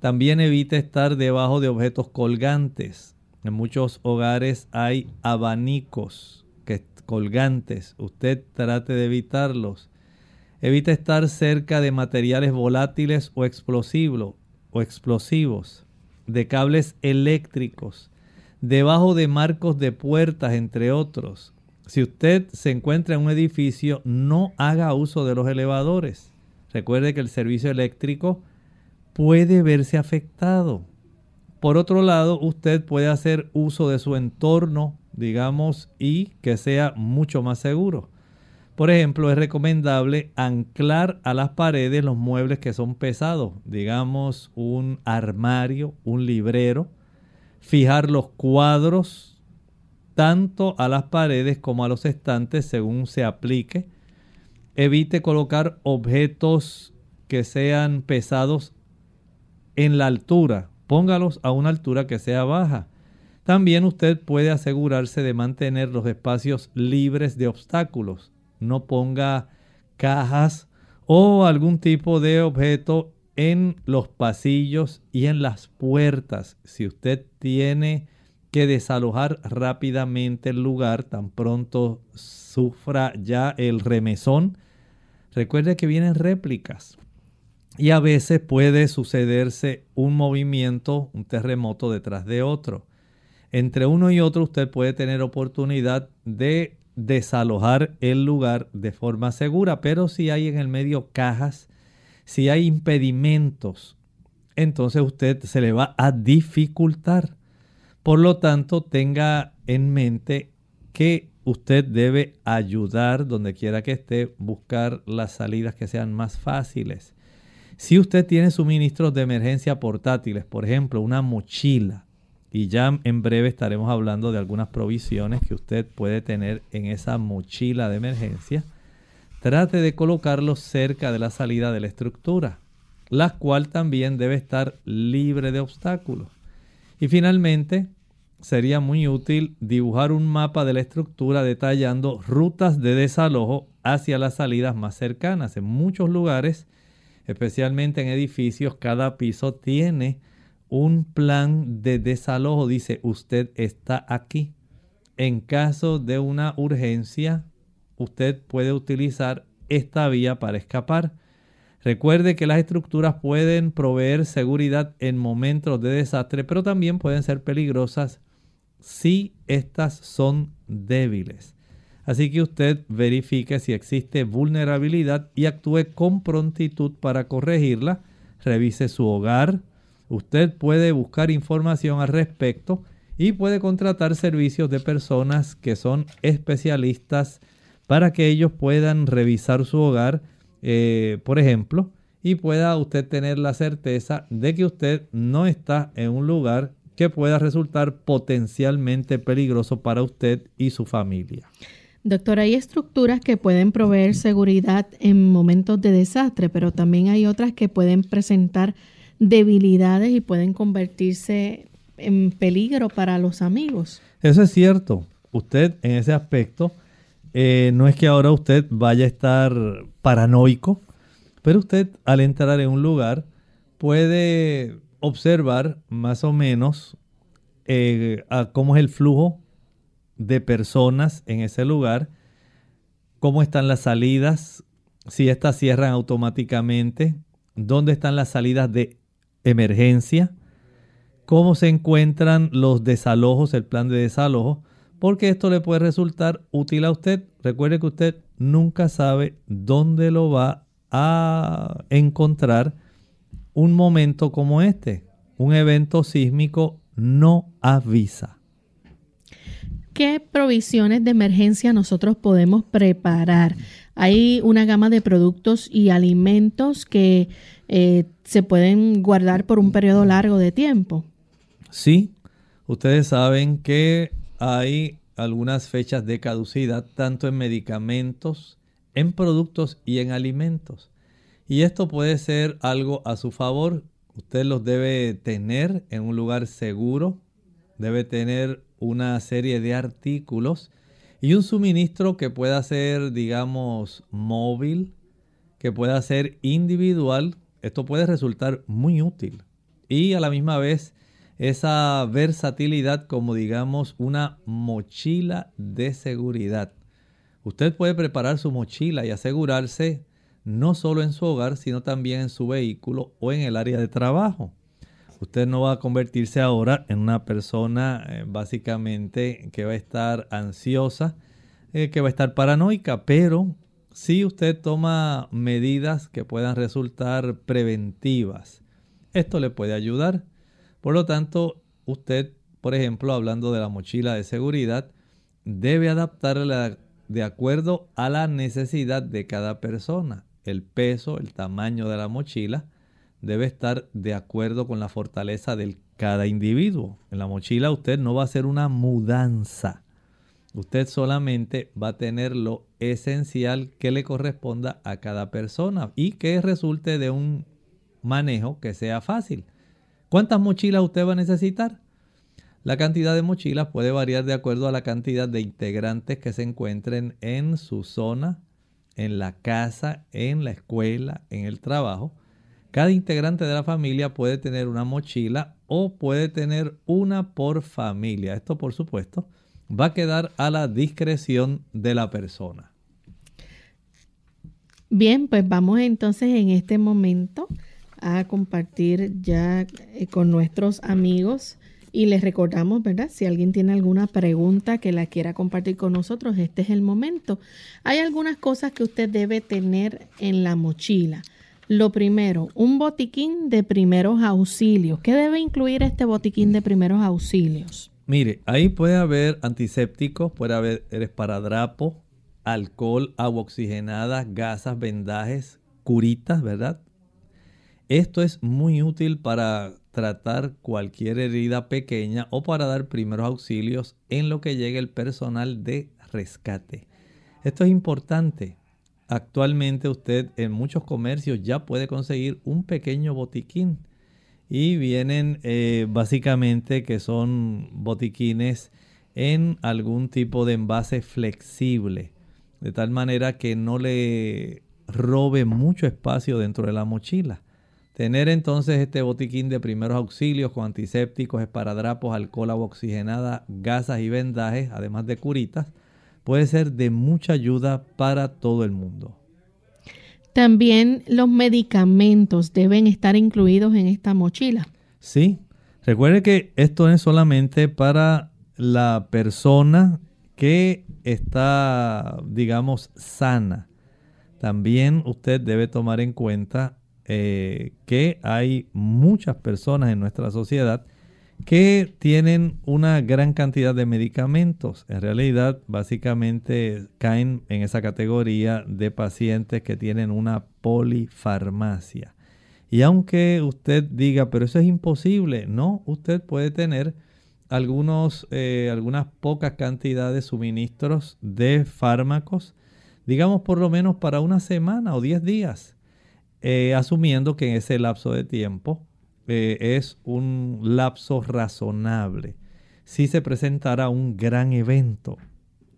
también evite estar debajo de objetos colgantes. En muchos hogares hay abanicos que, colgantes. Usted trate de evitarlos. Evite estar cerca de materiales volátiles o explosivos, o explosivos, de cables eléctricos, debajo de marcos de puertas, entre otros. Si usted se encuentra en un edificio, no haga uso de los elevadores. Recuerde que el servicio eléctrico puede verse afectado. Por otro lado, usted puede hacer uso de su entorno, digamos, y que sea mucho más seguro. Por ejemplo, es recomendable anclar a las paredes los muebles que son pesados, digamos un armario, un librero, fijar los cuadros tanto a las paredes como a los estantes según se aplique. Evite colocar objetos que sean pesados en la altura. Póngalos a una altura que sea baja. También usted puede asegurarse de mantener los espacios libres de obstáculos. No ponga cajas o algún tipo de objeto en los pasillos y en las puertas. Si usted tiene que desalojar rápidamente el lugar, tan pronto sufra ya el remesón, recuerde que vienen réplicas y a veces puede sucederse un movimiento, un terremoto detrás de otro. Entre uno y otro usted puede tener oportunidad de desalojar el lugar de forma segura, pero si hay en el medio cajas, si hay impedimentos, entonces usted se le va a dificultar. Por lo tanto, tenga en mente que usted debe ayudar donde quiera que esté, buscar las salidas que sean más fáciles. Si usted tiene suministros de emergencia portátiles, por ejemplo, una mochila, y ya en breve estaremos hablando de algunas provisiones que usted puede tener en esa mochila de emergencia, trate de colocarlo cerca de la salida de la estructura, la cual también debe estar libre de obstáculos. Y finalmente, sería muy útil dibujar un mapa de la estructura detallando rutas de desalojo hacia las salidas más cercanas. En muchos lugares, especialmente en edificios, cada piso tiene un plan de desalojo. Dice, usted está aquí. En caso de una urgencia, usted puede utilizar esta vía para escapar. Recuerde que las estructuras pueden proveer seguridad en momentos de desastre, pero también pueden ser peligrosas si estas son débiles. Así que usted verifique si existe vulnerabilidad y actúe con prontitud para corregirla. Revise su hogar. Usted puede buscar información al respecto y puede contratar servicios de personas que son especialistas para que ellos puedan revisar su hogar, eh, por ejemplo, y pueda usted tener la certeza de que usted no está en un lugar que pueda resultar potencialmente peligroso para usted y su familia. Doctor, hay estructuras que pueden proveer seguridad en momentos de desastre, pero también hay otras que pueden presentar debilidades y pueden convertirse en peligro para los amigos. Eso es cierto. Usted en ese aspecto eh, no es que ahora usted vaya a estar paranoico, pero usted al entrar en un lugar puede observar más o menos eh, cómo es el flujo de personas en ese lugar, cómo están las salidas, si estas cierran automáticamente, dónde están las salidas de emergencia, cómo se encuentran los desalojos, el plan de desalojo, porque esto le puede resultar útil a usted. Recuerde que usted nunca sabe dónde lo va a encontrar un momento como este. Un evento sísmico no avisa. ¿Qué provisiones de emergencia nosotros podemos preparar? Hay una gama de productos y alimentos que eh, se pueden guardar por un periodo largo de tiempo. Sí, ustedes saben que hay algunas fechas de caducidad tanto en medicamentos, en productos y en alimentos. Y esto puede ser algo a su favor. Usted los debe tener en un lugar seguro, debe tener una serie de artículos y un suministro que pueda ser, digamos, móvil, que pueda ser individual. Esto puede resultar muy útil. Y a la misma vez esa versatilidad como digamos una mochila de seguridad. Usted puede preparar su mochila y asegurarse no solo en su hogar, sino también en su vehículo o en el área de trabajo. Usted no va a convertirse ahora en una persona eh, básicamente que va a estar ansiosa, eh, que va a estar paranoica, pero si usted toma medidas que puedan resultar preventivas, esto le puede ayudar. Por lo tanto, usted, por ejemplo, hablando de la mochila de seguridad, debe adaptarla de acuerdo a la necesidad de cada persona. El peso, el tamaño de la mochila debe estar de acuerdo con la fortaleza de cada individuo. En la mochila usted no va a hacer una mudanza. Usted solamente va a tener lo esencial que le corresponda a cada persona y que resulte de un manejo que sea fácil. ¿Cuántas mochilas usted va a necesitar? La cantidad de mochilas puede variar de acuerdo a la cantidad de integrantes que se encuentren en su zona, en la casa, en la escuela, en el trabajo. Cada integrante de la familia puede tener una mochila o puede tener una por familia. Esto, por supuesto, va a quedar a la discreción de la persona. Bien, pues vamos entonces en este momento a compartir ya eh, con nuestros amigos. Y les recordamos, ¿verdad? Si alguien tiene alguna pregunta que la quiera compartir con nosotros, este es el momento. Hay algunas cosas que usted debe tener en la mochila. Lo primero, un botiquín de primeros auxilios. ¿Qué debe incluir este botiquín de primeros auxilios? Mire, ahí puede haber antisépticos, puede haber esparadrapo, alcohol, agua oxigenada, gasas, vendajes, curitas, ¿verdad? Esto es muy útil para tratar cualquier herida pequeña o para dar primeros auxilios en lo que llegue el personal de rescate. Esto es importante. Actualmente usted en muchos comercios ya puede conseguir un pequeño botiquín y vienen eh, básicamente que son botiquines en algún tipo de envase flexible, de tal manera que no le robe mucho espacio dentro de la mochila. Tener entonces este botiquín de primeros auxilios con antisépticos, esparadrapos, alcohol, agua oxigenada, gasas y vendajes, además de curitas, puede ser de mucha ayuda para todo el mundo. También los medicamentos deben estar incluidos en esta mochila. Sí, recuerde que esto es solamente para la persona que está, digamos, sana. También usted debe tomar en cuenta eh, que hay muchas personas en nuestra sociedad que tienen una gran cantidad de medicamentos. En realidad, básicamente caen en esa categoría de pacientes que tienen una polifarmacia. Y aunque usted diga, pero eso es imposible, no, usted puede tener algunos, eh, algunas pocas cantidades de suministros de fármacos, digamos por lo menos para una semana o 10 días, eh, asumiendo que en ese lapso de tiempo eh, es un lapso razonable. Si se presentara un gran evento,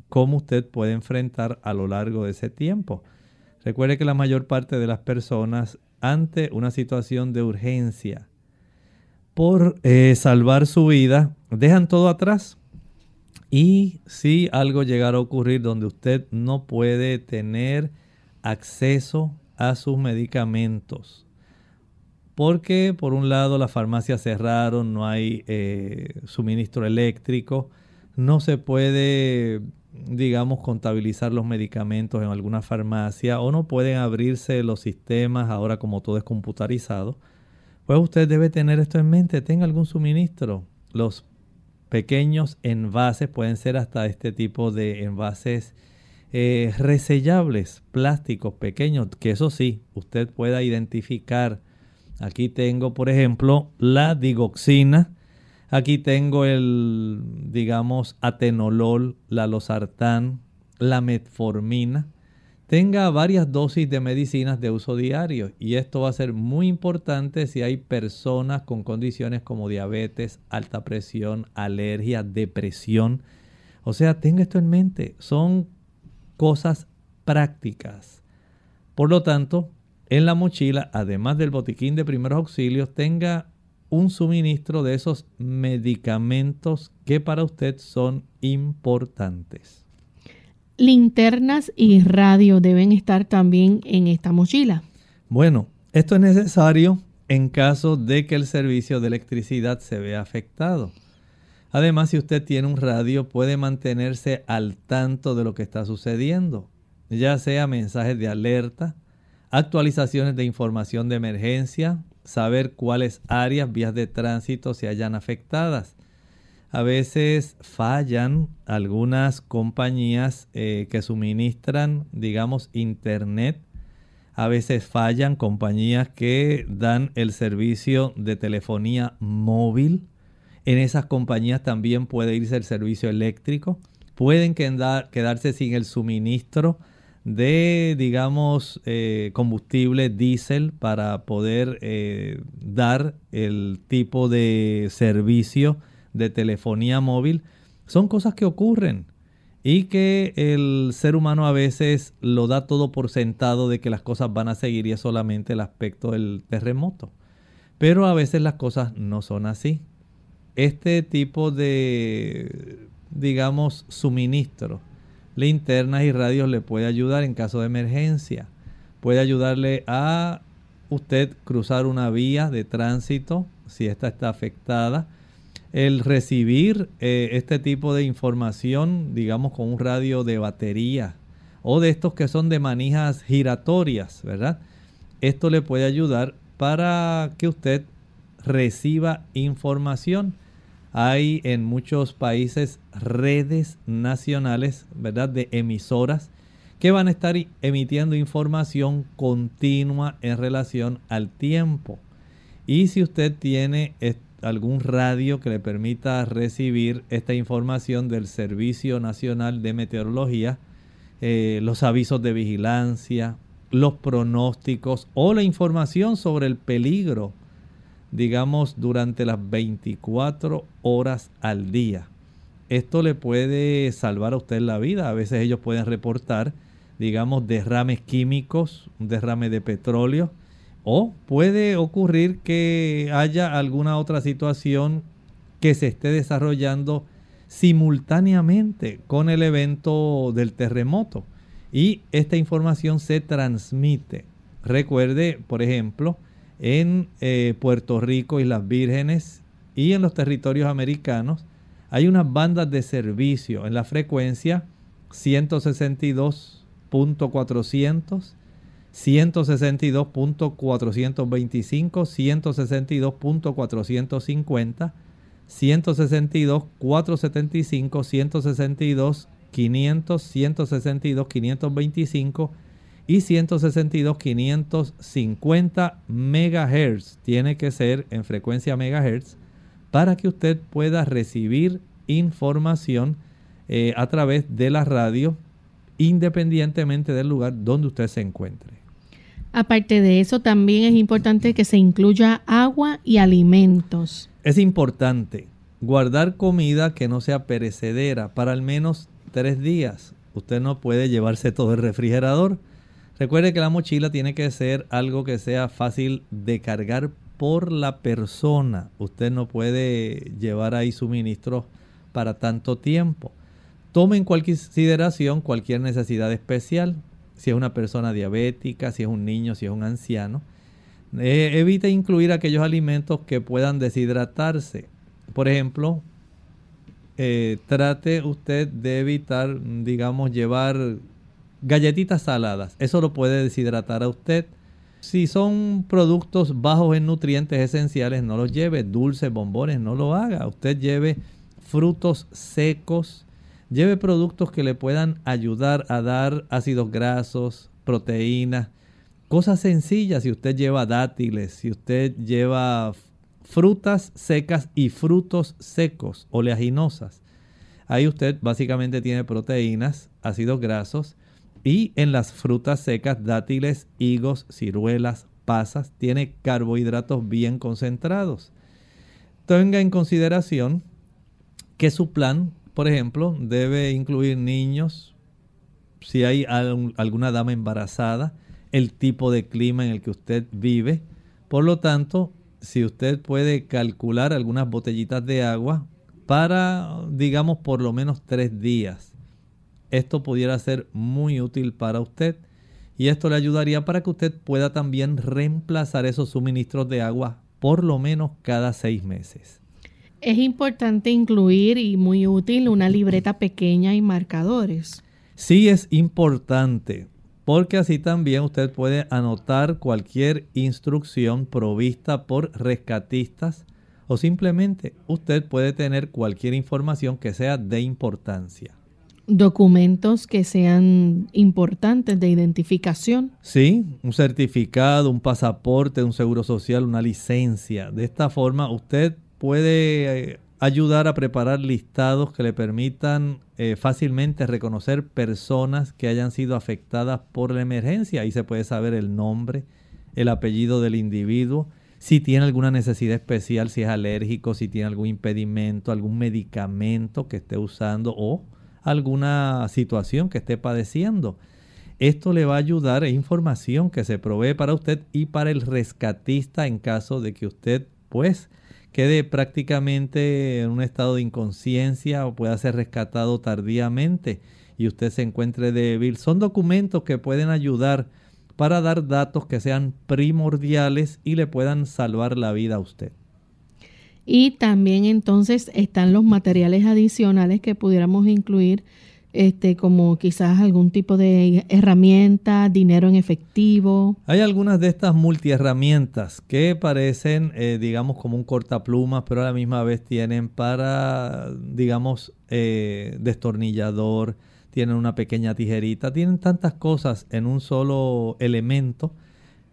¿cómo usted puede enfrentar a lo largo de ese tiempo? Recuerde que la mayor parte de las personas ante una situación de urgencia por eh, salvar su vida dejan todo atrás. Y si algo llegara a ocurrir donde usted no puede tener acceso a sus medicamentos, porque por un lado las farmacias cerraron, no hay eh, suministro eléctrico, no se puede, digamos, contabilizar los medicamentos en alguna farmacia o no pueden abrirse los sistemas ahora como todo es computarizado. Pues usted debe tener esto en mente, tenga algún suministro. Los pequeños envases pueden ser hasta este tipo de envases eh, resellables, plásticos pequeños, que eso sí, usted pueda identificar Aquí tengo, por ejemplo, la digoxina. Aquí tengo el, digamos, atenolol, la losartán, la metformina. Tenga varias dosis de medicinas de uso diario y esto va a ser muy importante si hay personas con condiciones como diabetes, alta presión, alergia, depresión. O sea, tenga esto en mente, son cosas prácticas. Por lo tanto, en la mochila, además del botiquín de primeros auxilios, tenga un suministro de esos medicamentos que para usted son importantes. Linternas y radio deben estar también en esta mochila. Bueno, esto es necesario en caso de que el servicio de electricidad se vea afectado. Además, si usted tiene un radio, puede mantenerse al tanto de lo que está sucediendo, ya sea mensajes de alerta, actualizaciones de información de emergencia, saber cuáles áreas, vías de tránsito se hayan afectadas. A veces fallan algunas compañías eh, que suministran, digamos, internet. A veces fallan compañías que dan el servicio de telefonía móvil. En esas compañías también puede irse el servicio eléctrico. Pueden quedarse sin el suministro de, digamos, eh, combustible diésel para poder eh, dar el tipo de servicio de telefonía móvil, son cosas que ocurren y que el ser humano a veces lo da todo por sentado de que las cosas van a seguir y es solamente el aspecto del terremoto. Pero a veces las cosas no son así. Este tipo de, digamos, suministro linternas y radios le puede ayudar en caso de emergencia. Puede ayudarle a usted cruzar una vía de tránsito si esta está afectada. El recibir eh, este tipo de información, digamos con un radio de batería o de estos que son de manijas giratorias, ¿verdad? Esto le puede ayudar para que usted reciba información hay en muchos países redes nacionales, ¿verdad?, de emisoras que van a estar emitiendo información continua en relación al tiempo. Y si usted tiene algún radio que le permita recibir esta información del Servicio Nacional de Meteorología, eh, los avisos de vigilancia, los pronósticos o la información sobre el peligro, digamos, durante las 24 horas al día. Esto le puede salvar a usted la vida. A veces ellos pueden reportar, digamos, derrames químicos, un derrame de petróleo, o puede ocurrir que haya alguna otra situación que se esté desarrollando simultáneamente con el evento del terremoto. Y esta información se transmite. Recuerde, por ejemplo, en eh, Puerto Rico y las Vírgenes y en los territorios americanos, hay unas bandas de servicio en la frecuencia 162.400, 162.425, 162.450, 162, 475, 162, 500, 162, 525 y 162, 550 megahertz. Tiene que ser en frecuencia megahertz para que usted pueda recibir información eh, a través de la radio independientemente del lugar donde usted se encuentre. Aparte de eso, también es importante que se incluya agua y alimentos. Es importante guardar comida que no sea perecedera para al menos tres días. Usted no puede llevarse todo el refrigerador. Recuerde que la mochila tiene que ser algo que sea fácil de cargar por la persona. Usted no puede llevar ahí suministros para tanto tiempo. Tome en consideración cualquier necesidad especial, si es una persona diabética, si es un niño, si es un anciano. Eh, evite incluir aquellos alimentos que puedan deshidratarse. Por ejemplo, eh, trate usted de evitar, digamos, llevar galletitas saladas. Eso lo puede deshidratar a usted. Si son productos bajos en nutrientes esenciales, no los lleve. Dulces, bombones, no lo haga. Usted lleve frutos secos, Lleve productos que le puedan ayudar a dar ácidos grasos, proteínas, cosas sencillas. Si usted lleva dátiles, si usted lleva frutas secas y frutos secos, oleaginosas. Ahí usted básicamente tiene proteínas, ácidos grasos y en las frutas secas, dátiles, higos, ciruelas, pasas, tiene carbohidratos bien concentrados. Tenga en consideración que su plan por ejemplo, debe incluir niños, si hay alguna dama embarazada, el tipo de clima en el que usted vive. Por lo tanto, si usted puede calcular algunas botellitas de agua para, digamos, por lo menos tres días, esto pudiera ser muy útil para usted. Y esto le ayudaría para que usted pueda también reemplazar esos suministros de agua por lo menos cada seis meses. Es importante incluir y muy útil una libreta pequeña y marcadores. Sí es importante, porque así también usted puede anotar cualquier instrucción provista por rescatistas o simplemente usted puede tener cualquier información que sea de importancia. Documentos que sean importantes de identificación. Sí, un certificado, un pasaporte, un seguro social, una licencia. De esta forma usted puede eh, ayudar a preparar listados que le permitan eh, fácilmente reconocer personas que hayan sido afectadas por la emergencia. Ahí se puede saber el nombre, el apellido del individuo, si tiene alguna necesidad especial, si es alérgico, si tiene algún impedimento, algún medicamento que esté usando o alguna situación que esté padeciendo. Esto le va a ayudar, es información que se provee para usted y para el rescatista en caso de que usted pues quede prácticamente en un estado de inconsciencia o pueda ser rescatado tardíamente y usted se encuentre débil. Son documentos que pueden ayudar para dar datos que sean primordiales y le puedan salvar la vida a usted. Y también entonces están los materiales adicionales que pudiéramos incluir este, como quizás algún tipo de herramienta, dinero en efectivo. Hay algunas de estas multiherramientas que parecen, eh, digamos, como un cortaplumas, pero a la misma vez tienen para, digamos, eh, destornillador, tienen una pequeña tijerita, tienen tantas cosas en un solo elemento,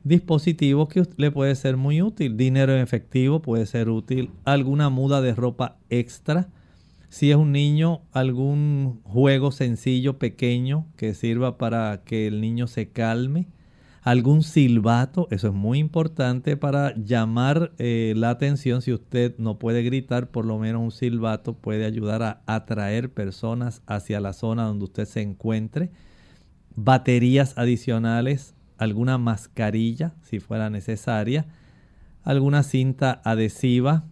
dispositivo que le puede ser muy útil. Dinero en efectivo puede ser útil, alguna muda de ropa extra Si es un niño, algún juego sencillo, pequeño, que sirva para que el niño se calme. Algún silbato, eso es muy importante para llamar eh, la atención. Si usted no puede gritar, por lo menos un silbato puede ayudar a atraer personas hacia la zona donde usted se encuentre. Baterías adicionales, alguna mascarilla, si fuera necesaria, alguna cinta adhesiva.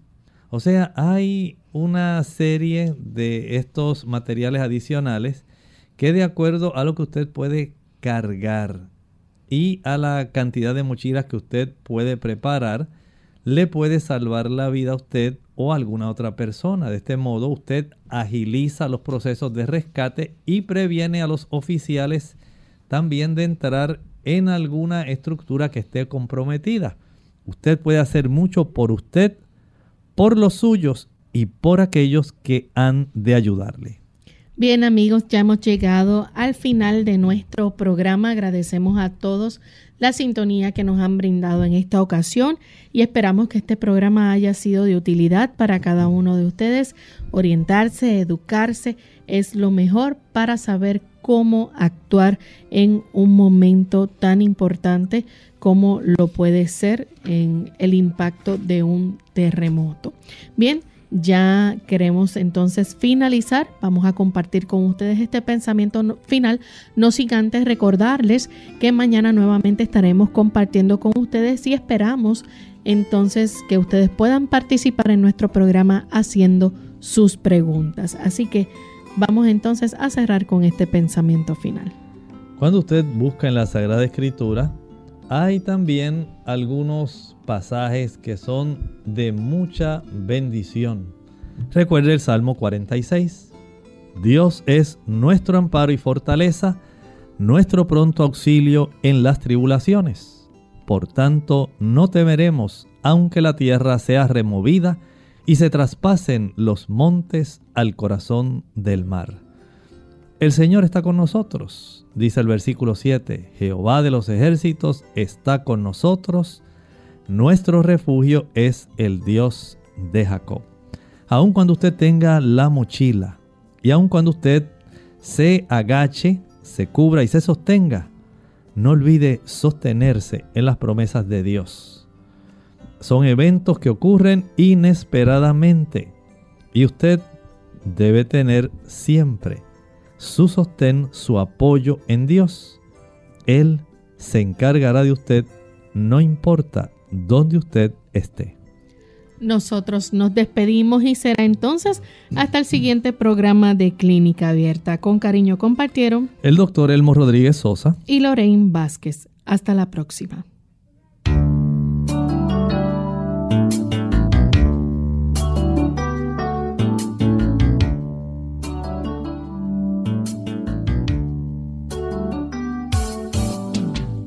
O sea, hay una serie de estos materiales adicionales que de acuerdo a lo que usted puede cargar y a la cantidad de mochilas que usted puede preparar, le puede salvar la vida a usted o a alguna otra persona. De este modo usted agiliza los procesos de rescate y previene a los oficiales también de entrar en alguna estructura que esté comprometida. Usted puede hacer mucho por usted, por los suyos y por aquellos que han de ayudarle. Bien amigos, ya hemos llegado al final de nuestro programa. Agradecemos a todos la sintonía que nos han brindado en esta ocasión y esperamos que este programa haya sido de utilidad para cada uno de ustedes. Orientarse, educarse es lo mejor para saber cómo actuar en un momento tan importante como lo puede ser en el impacto de un terremoto. Bien, ya queremos entonces finalizar. Vamos a compartir con ustedes este pensamiento final, no sin antes recordarles que mañana nuevamente estaremos compartiendo con ustedes y esperamos entonces que ustedes puedan participar en nuestro programa haciendo sus preguntas. Así que vamos entonces a cerrar con este pensamiento final. Cuando usted busca en la Sagrada Escritura, hay también algunos pasajes que son de mucha bendición. Recuerde el Salmo 46. Dios es nuestro amparo y fortaleza, nuestro pronto auxilio en las tribulaciones. Por tanto, no temeremos, aunque la tierra sea removida y se traspasen los montes al corazón del mar. El Señor está con nosotros, dice el versículo 7. Jehová de los ejércitos está con nosotros. Nuestro refugio es el Dios de Jacob. Aun cuando usted tenga la mochila y aun cuando usted se agache, se cubra y se sostenga, no olvide sostenerse en las promesas de Dios. Son eventos que ocurren inesperadamente y usted debe tener siempre su sostén, su apoyo en Dios. Él se encargará de usted, no importa donde usted esté. Nosotros nos despedimos y será entonces hasta el siguiente programa de Clínica Abierta. Con cariño compartieron el doctor Elmo Rodríguez Sosa y Lorraine Vázquez. Hasta la próxima.